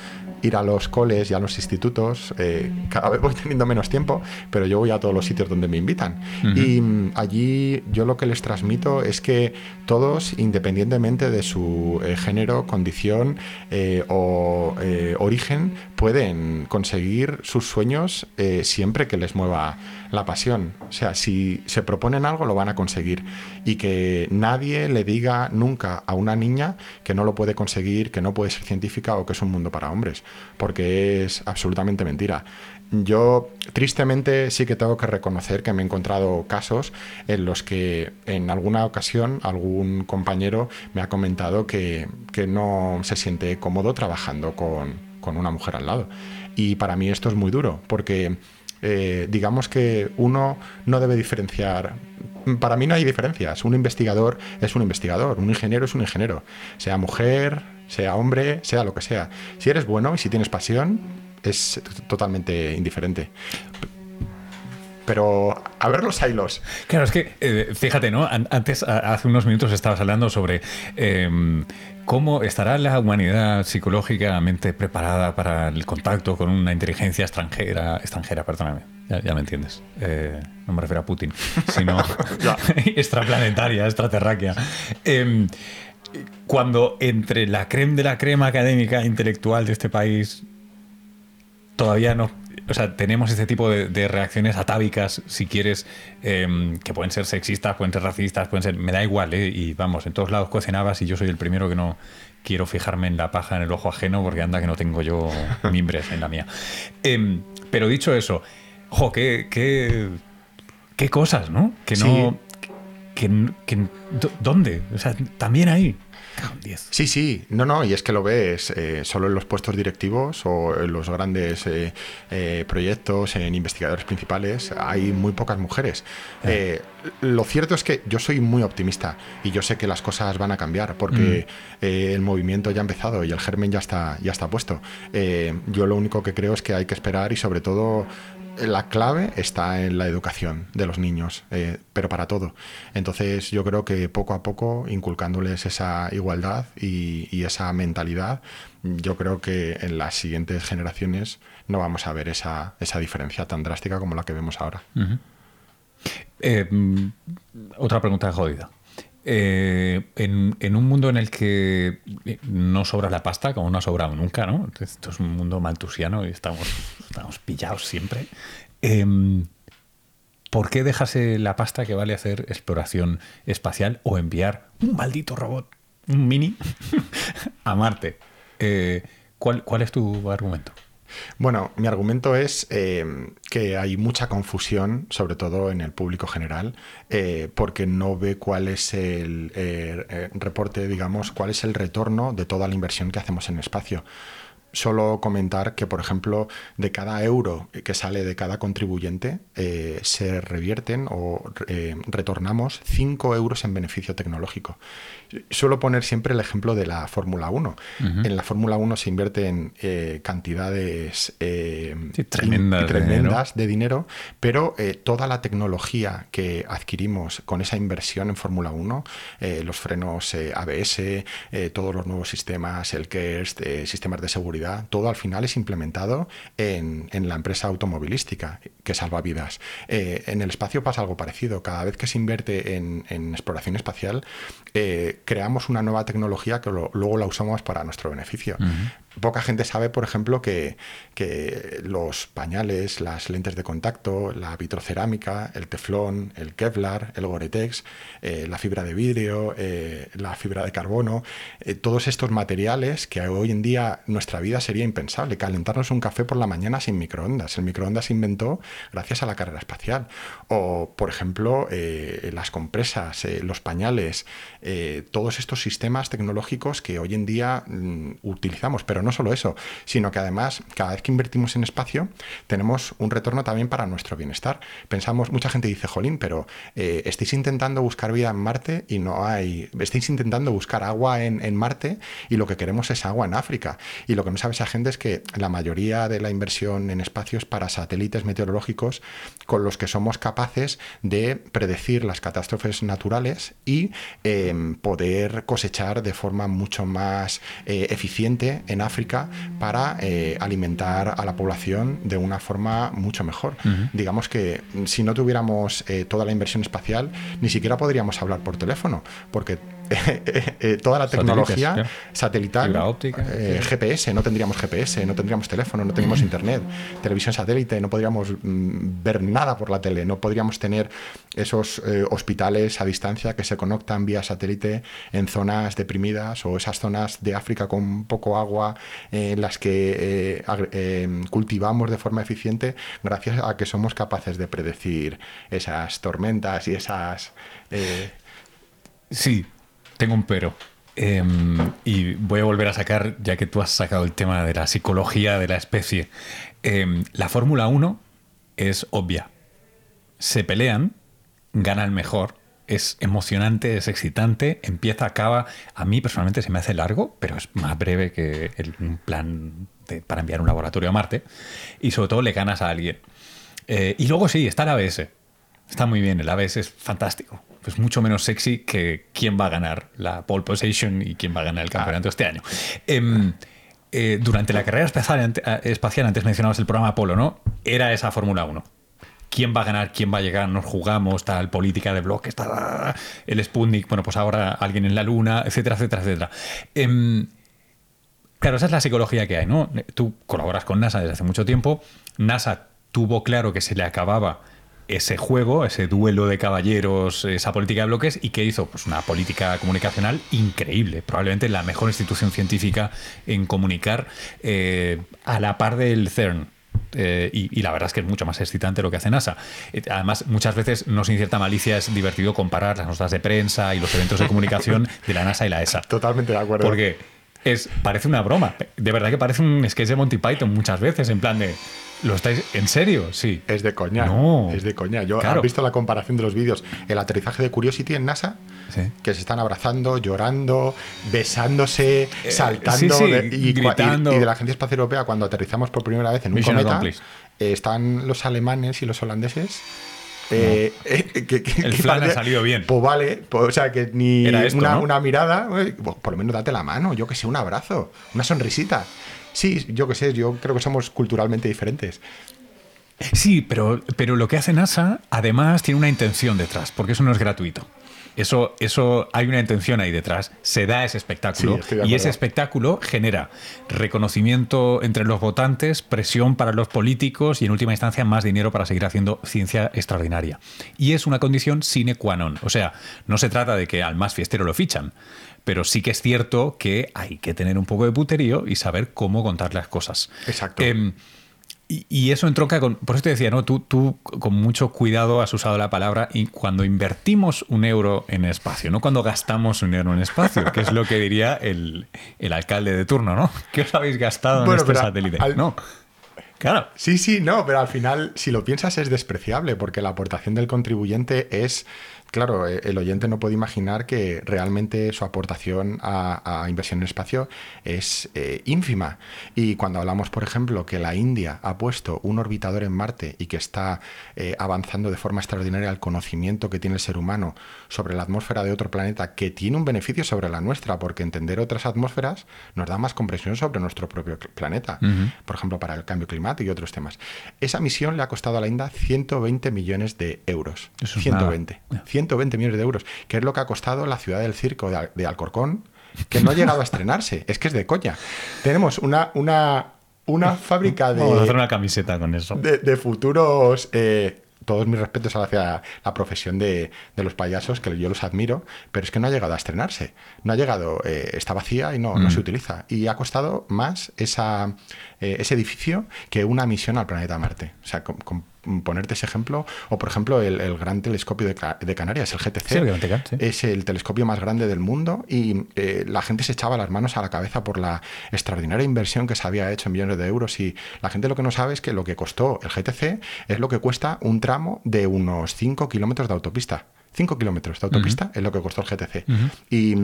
Speaker 3: ir a los coles y a los institutos. eh, cada vez *laughs* voy teniendo menos tiempo, pero yo voy a todos los sitios donde me invitan. Y mm, allí yo lo que les transmito es que todos, independientemente de su eh, género, condición eh, o origen, pueden conseguir sus sueños siempre que les mueva la pasión. O sea, si se proponen algo, lo van a conseguir. Y que nadie le diga nunca a una niña que no lo puede conseguir, que no puede ser científica o que es un mundo para hombres, porque es absolutamente mentira. Yo tristemente sí que tengo que reconocer que me he encontrado casos en los que en alguna ocasión algún compañero me ha comentado que, no se siente cómodo trabajando con, con una mujer al lado. Y para mí esto es muy duro, porque eh, digamos que uno no debe diferenciar. Para mí no hay diferencias. Un investigador es un investigador, un ingeniero es un ingeniero. Sea mujer, sea hombre, sea lo que sea. Si eres bueno y si tienes pasión, es totalmente indiferente. Pero a ver los hilos.
Speaker 2: Claro, es que eh, fíjate, ¿no? Antes, hace unos minutos estabas hablando sobre em, cómo estará la humanidad psicológicamente preparada para el contacto con una inteligencia extranjera, extranjera, perdóname, ya, me entiendes. Eh, no me refiero a Putin, sino *laughs* *laughs* extraplanetaria, extraterráquea. Em, cuando entre la crema de la crema académica intelectual de este país todavía no o sea, tenemos este tipo de, reacciones atávicas, si quieres, em, que pueden ser sexistas, pueden ser racistas, pueden ser. Me da igual, ¿eh? Y vamos, en todos lados cocinabas y yo soy el primero que no quiero fijarme en la paja en el ojo ajeno porque anda que no tengo yo *laughs* mimbres en la mía. Em, pero dicho eso, ojo, qué, qué, qué cosas, ¿no? Que no. Que, que, ¿Dónde? O sea, también hay.
Speaker 3: Sí, sí, no, no, y es que lo ves eh, solo en los puestos directivos o en los grandes eh, eh, proyectos, en investigadores principales, hay muy pocas mujeres. lo cierto es que yo soy muy optimista y yo sé que las cosas van a cambiar porque mm. el movimiento ya ha empezado y el germen ya está, ya está puesto. yo lo único que creo es que hay que esperar y sobre todo la clave está en la educación de los niños, eh, pero para todo. Entonces yo creo que poco a poco, inculcándoles esa igualdad y, esa mentalidad, yo creo que en las siguientes generaciones no vamos a ver esa, diferencia tan drástica como la que vemos ahora.
Speaker 2: Eh, mm, otra pregunta jodida. Eh, en, un mundo en el que no sobra la pasta, como no ha sobrado nunca, ¿no? Esto es un mundo maltusiano y estamos, pillados siempre. Em, ¿Por qué dejase la pasta que vale hacer exploración espacial o enviar un maldito robot, un mini, *laughs* a Marte? Eh, ¿cuál, ¿Cuál es tu argumento?
Speaker 3: Bueno, mi argumento es eh, que hay mucha confusión, sobre todo en el público general, eh, porque no ve cuál es el eh, reporte, digamos, cuál es el retorno de toda la inversión que hacemos en espacio solo comentar que, por ejemplo, de cada euro que sale de cada contribuyente, se revierten o retornamos 5 euros en beneficio tecnológico. Suelo poner siempre el ejemplo de la Fórmula 1. En la Fórmula 1 se invierte en eh, cantidades eh, tremendas, de, dinero. pero eh, toda la tecnología que adquirimos con esa inversión en Fórmula 1, los frenos ABS, todos los nuevos sistemas, el KERS, sistemas de seguridad, todo al final es implementado en, la empresa automovilística que salva vidas. en el espacio pasa algo parecido. Cada vez que se invierte en, exploración espacial, creamos una nueva tecnología que luego la usamos para nuestro beneficio. Poca gente sabe, por ejemplo, que, los pañales, las lentes de contacto, la vitrocerámica, el teflón, el Kevlar, el Goretex, eh, la fibra de vidrio, eh, la fibra de carbono, eh, todos estos materiales que hoy en día nuestra vida sería impensable. Calentarnos un café por la mañana sin microondas. El microondas se inventó gracias a la carrera espacial. O, por ejemplo, las compresas, los pañales, todos estos sistemas tecnológicos que hoy en día mm, utilizamos, pero no solo eso, sino que además cada vez que invertimos en espacio tenemos un retorno también para nuestro bienestar. Pensamos, mucha gente dice, Jolín, pero eh, estáis intentando buscar vida en Marte y no hay, estáis intentando buscar agua en, Marte y lo que queremos es agua en África. Y lo que no sabe esa gente es que la mayoría de la inversión en espacio es para satélites meteorológicos con los que somos capaces de predecir las catástrofes naturales y em, poder cosechar de forma mucho más eh, eficiente en África para eh, alimentar a la población de una forma mucho mejor. Digamos que si no tuviéramos eh, toda la inversión espacial, ni siquiera podríamos hablar por teléfono, porque *laughs* toda la tecnología satelital,
Speaker 2: GPS,
Speaker 3: no tendríamos GPS, no tendríamos teléfono, no tendríamos internet, televisión satélite, no podríamos mm, ver nada por la tele, no podríamos tener esos hospitales a distancia que se conectan vía satélite en zonas deprimidas o esas zonas de África con poco agua en las que cultivamos de forma eficiente gracias a que somos capaces de predecir esas tormentas y esas...
Speaker 2: Sí, tengo un pero. Em, y voy a volver a sacar, ya que tú has sacado el tema de la psicología de la especie. Em, la Fórmula 1 es obvia. Se pelean, gana el mejor, es emocionante, es excitante, empieza, acaba. A mí personalmente se me hace largo, pero es más breve que el, un plan para enviar un laboratorio a Marte. Y sobre todo le ganas a alguien. Eh, y luego sí, está el ABS. Está muy bien, el ABS es fantástico pues mucho menos sexy que quién va a ganar la pole position y quién va a ganar el campeonato este año. Em, eh, durante la carrera espacial, espacial, antes mencionabas el programa Apolo, ¿no? Era esa Fórmula 1 quién va a ganar, quién va a llegar, nos jugamos, tal política de bloque, está el Sputnik, bueno, pues ahora alguien en la luna, etcétera, etcétera, etcétera. Em, claro, esa es la psicología que hay, ¿no? Tú colaboras con NASA desde hace mucho tiempo, NASA tuvo claro que se le acababa ese juego, ese duelo de caballeros, esa política de bloques, y que hizo pues, una política comunicacional increíble, probablemente la mejor institución científica en comunicar eh, a la par del CERN. Eh, y, la verdad es que es mucho más excitante lo que hace NASA. Eh, además, muchas veces, no sin cierta malicia, es divertido comparar las notas de prensa y los eventos de comunicación *laughs* de la NASA y la ESA.
Speaker 3: Totalmente de acuerdo.
Speaker 2: Porque es, parece una broma. De verdad que parece un sketch de Monty Python muchas veces, en plan de ¿Lo estáis en serio? Sí.
Speaker 3: Es de coña.
Speaker 2: No.
Speaker 3: Es de coña. Yo he visto la comparación de los vídeos. El aterrizaje de Curiosity en NASA, que se están abrazando, llorando, besándose, eh, saltando
Speaker 2: y, gritando.
Speaker 3: Y, de la Agencia Espacial Europea, cuando aterrizamos por primera vez en un cometa, eh, están los alemanes y los holandeses
Speaker 2: eh, el plan ha salido bien.
Speaker 3: Pues vale, pues, o sea que ni una, una, mirada, por lo menos date la mano, yo que sé, un abrazo, una sonrisita. Sí, yo qué sé, yo creo que somos culturalmente diferentes.
Speaker 2: Sí, pero, pero lo que hace NASA además tiene una intención detrás, porque eso no es gratuito. Eso, eso hay una intención ahí detrás. Se da ese espectáculo y ese espectáculo genera reconocimiento entre los votantes, presión para los políticos y en última instancia más dinero para seguir haciendo ciencia extraordinaria. Y es una condición sine qua non. O sea, no se trata de que al más fiestero lo fichan pero sí que es cierto que hay que tener un poco de puterío y saber cómo contar las cosas.
Speaker 3: Exacto.
Speaker 2: Em, y, eso entronca con. Por eso te decía, ¿no? Tú, tú con mucho cuidado has usado la palabra y cuando invertimos un euro en espacio, no cuando gastamos un euro en espacio, que es lo que diría el, alcalde de turno, ¿no? *laughs* ¿Qué os habéis gastado en este satélite? No. Claro.
Speaker 3: Sí, sí, no, pero al final, si lo piensas, es despreciable, porque la aportación del contribuyente es claro, eh, el oyente no puede imaginar que realmente su aportación a, inversión en espacio es eh, ínfima. Y cuando hablamos, por ejemplo, que la India ha puesto un orbitador en Marte y que está eh, avanzando de forma extraordinaria el conocimiento que tiene el ser humano sobre la atmósfera de otro planeta, que tiene un beneficio sobre la nuestra, porque entender otras atmósferas nos da más compresión sobre nuestro propio planeta, por ejemplo, para el cambio climático y otros temas. Esa misión le ha costado a la India 120 millones de euros. 120. 120 millones de euros, que es lo que ha costado la ciudad del circo de, Alcorcón, que no ha *laughs* llegado a estrenarse. Es que es de coña. Tenemos una, una, una *laughs* fábrica de.
Speaker 2: Vamos a hacer una camiseta con eso.
Speaker 3: De, futuros. Eh, todos mis respetos hacia la profesión de, los payasos, que yo los admiro, pero es que no ha llegado a estrenarse. No ha llegado, eh, está vacía y no, no, se mm. utiliza. Y ha costado más esa, eh, ese edificio que una misión al planeta Marte. O sea, con ponerte ese ejemplo, o por ejemplo el, gran telescopio de, Canarias, el GTC, es el telescopio más grande del mundo y eh, la gente se echaba las manos a la cabeza por la extraordinaria inversión que se había hecho en millones de euros y la gente lo que no sabe es que lo que costó el GTC es lo que cuesta un tramo de unos 5 kilómetros de autopista. 5 kilómetros de autopista es lo que costó el GTC. Y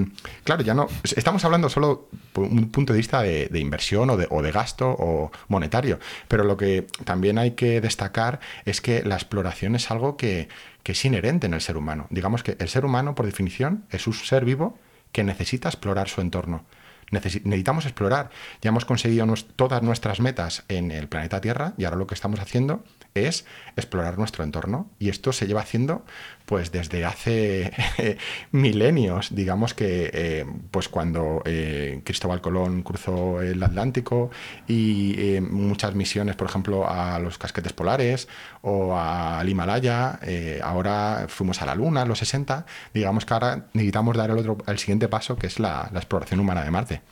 Speaker 3: claro, ya no. Estamos hablando solo por un punto de vista de, inversión o de, o de, gasto o monetario. Pero lo que también hay que destacar es que la exploración es algo que, que es inherente en el ser humano. Digamos que el ser humano, por definición, es un ser vivo que necesita explorar su entorno necesitamos explorar. Ya hemos conseguido todas nuestras metas en el planeta Tierra y ahora lo que estamos haciendo es explorar nuestro entorno. Y esto se lleva haciendo pues desde hace *laughs* milenios. Digamos que eh, pues cuando eh, Cristóbal Colón cruzó el Atlántico y eh, muchas misiones, por ejemplo, a los casquetes polares o al Himalaya, ahora fuimos a la Luna en los 60, digamos que ahora necesitamos dar el, otro, el siguiente paso que es la, exploración humana de Marte.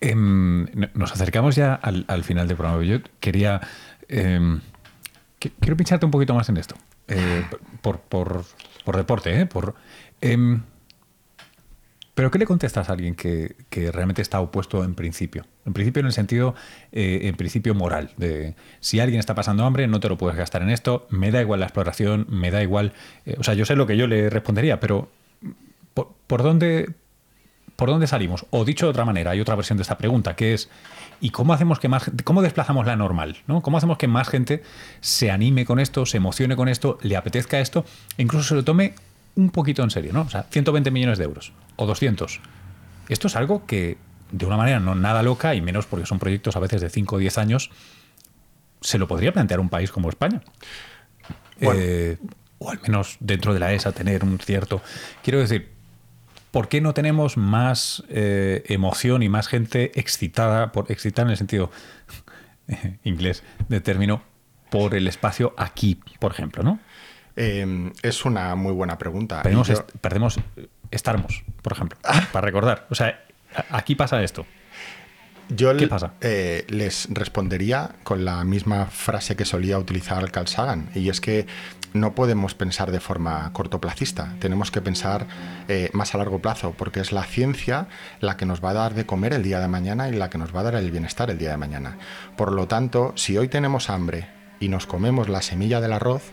Speaker 2: Em, nos acercamos ya al, final del programa. Yo quería em, quiero pincharte un poquito más en esto. Eh, por, por, deporte, ¿eh? Por, em, pero ¿qué le contestas a alguien que, realmente está opuesto en principio? En principio en el sentido, eh, en principio moral, de si alguien está pasando hambre, no te lo puedes gastar en esto, me da igual la exploración, me da igual... Eh, o sea, yo sé lo que yo le respondería, pero ¿por, dónde, ¿por dónde salimos? O dicho de otra manera, hay otra versión de esta pregunta, que es ¿Y cómo hacemos que más cómo desplazamos la normal? ¿no? ¿Cómo hacemos que más gente se anime con esto, se emocione con esto, le apetezca esto, e incluso se lo tome un poquito en serio, ¿no? O sea, 120 millones de euros o 200. Esto es algo que, de una manera no nada loca, y menos porque son proyectos a veces de 5 o 10 años, se lo podría plantear un país como España. Eh, o al menos dentro de la ESA tener un cierto... Quiero decir, ¿por qué no tenemos más eh, emoción y más gente excitada, por excitar en el sentido *laughs* inglés de término, por el espacio aquí, por ejemplo, ¿no?
Speaker 3: Em, es una muy buena pregunta.
Speaker 2: Perdemos, estarmos, por ejemplo, *laughs* para recordar. O sea, aquí pasa esto.
Speaker 3: Yo ¿Qué pasa? Eh, les respondería con la misma frase que solía utilizar Carl Sagan, y es que no podemos pensar de forma cortoplacista, tenemos que pensar eh, más a largo plazo, porque es la ciencia la que nos va a dar de comer el día de mañana y la que nos va a dar el bienestar el día de mañana. Por lo tanto, si hoy tenemos hambre y nos comemos la semilla del arroz,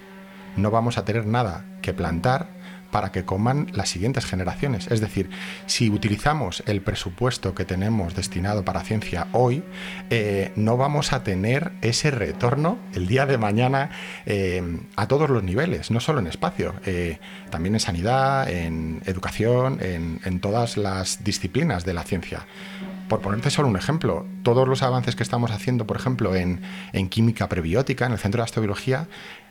Speaker 3: no vamos a tener nada que plantar para que coman las siguientes generaciones. Es decir, si utilizamos el presupuesto que tenemos destinado para ciencia hoy, eh, no vamos a tener ese retorno el día de mañana eh, a todos los niveles, no solo en espacio, eh, también en sanidad, en educación, en, todas las disciplinas de la ciencia. Por ponerte solo un ejemplo, todos los avances que estamos haciendo, por ejemplo, en, en química prebiótica, en el Centro de Astrobiología,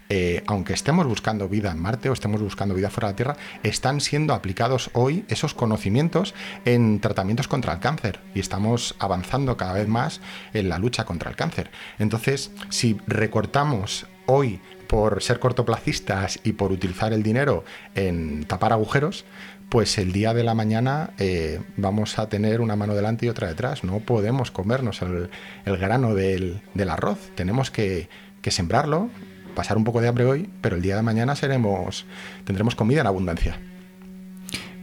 Speaker 3: eh, aunque estemos buscando vida en Marte o estemos buscando vida fuera de la Tierra, están siendo aplicados hoy esos conocimientos en tratamientos contra el cáncer y estamos avanzando cada vez más en la lucha contra el cáncer. Entonces, si recortamos hoy por ser cortoplacistas y por utilizar el dinero en tapar agujeros, pues el día de la mañana eh, vamos a tener una mano delante y otra detrás. No podemos comernos el, grano del, arroz. Tenemos que, que sembrarlo, pasar un poco de hambre hoy, pero el día de mañana seremos, tendremos comida en abundancia.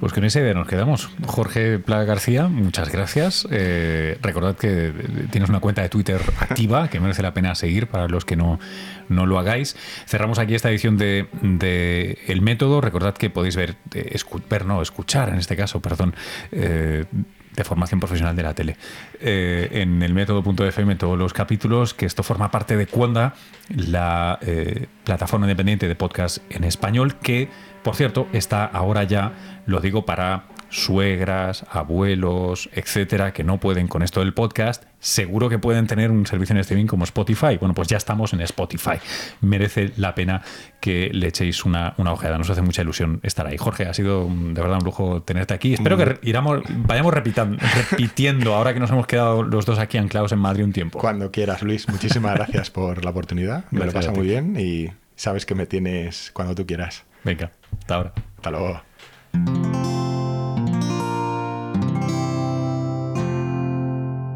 Speaker 2: Pues con esa idea nos quedamos. Jorge Plaga García, muchas gracias. Eh, recordad que tienes una cuenta de Twitter activa que merece la pena seguir para los que no, no lo hagáis. Cerramos aquí esta edición de, El Método. Recordad que podéis ver, eh, ver, no, escuchar en este caso, perdón, eh, de formación profesional de la tele. Eh, en el método.fm todos los capítulos, que esto forma parte de Cuanda, la eh, plataforma independiente de podcast en español, que, por cierto, está ahora ya, lo digo para suegras, abuelos, etcétera, que no pueden con esto del podcast, seguro que pueden tener un servicio en streaming como Spotify. Bueno, pues ya estamos en Spotify. Merece la pena que le echéis una, una ojeada. Nos hace mucha ilusión estar ahí. Jorge, ha sido de verdad un lujo tenerte aquí. Espero que iramos, vayamos repitiendo ahora que nos hemos quedado los dos aquí anclados en Madrid un tiempo.
Speaker 3: Cuando quieras, Luis. Muchísimas *laughs* gracias por la oportunidad. Me lo pasa muy bien y sabes que me tienes cuando tú quieras.
Speaker 2: Venga, hasta ahora.
Speaker 3: Hasta luego.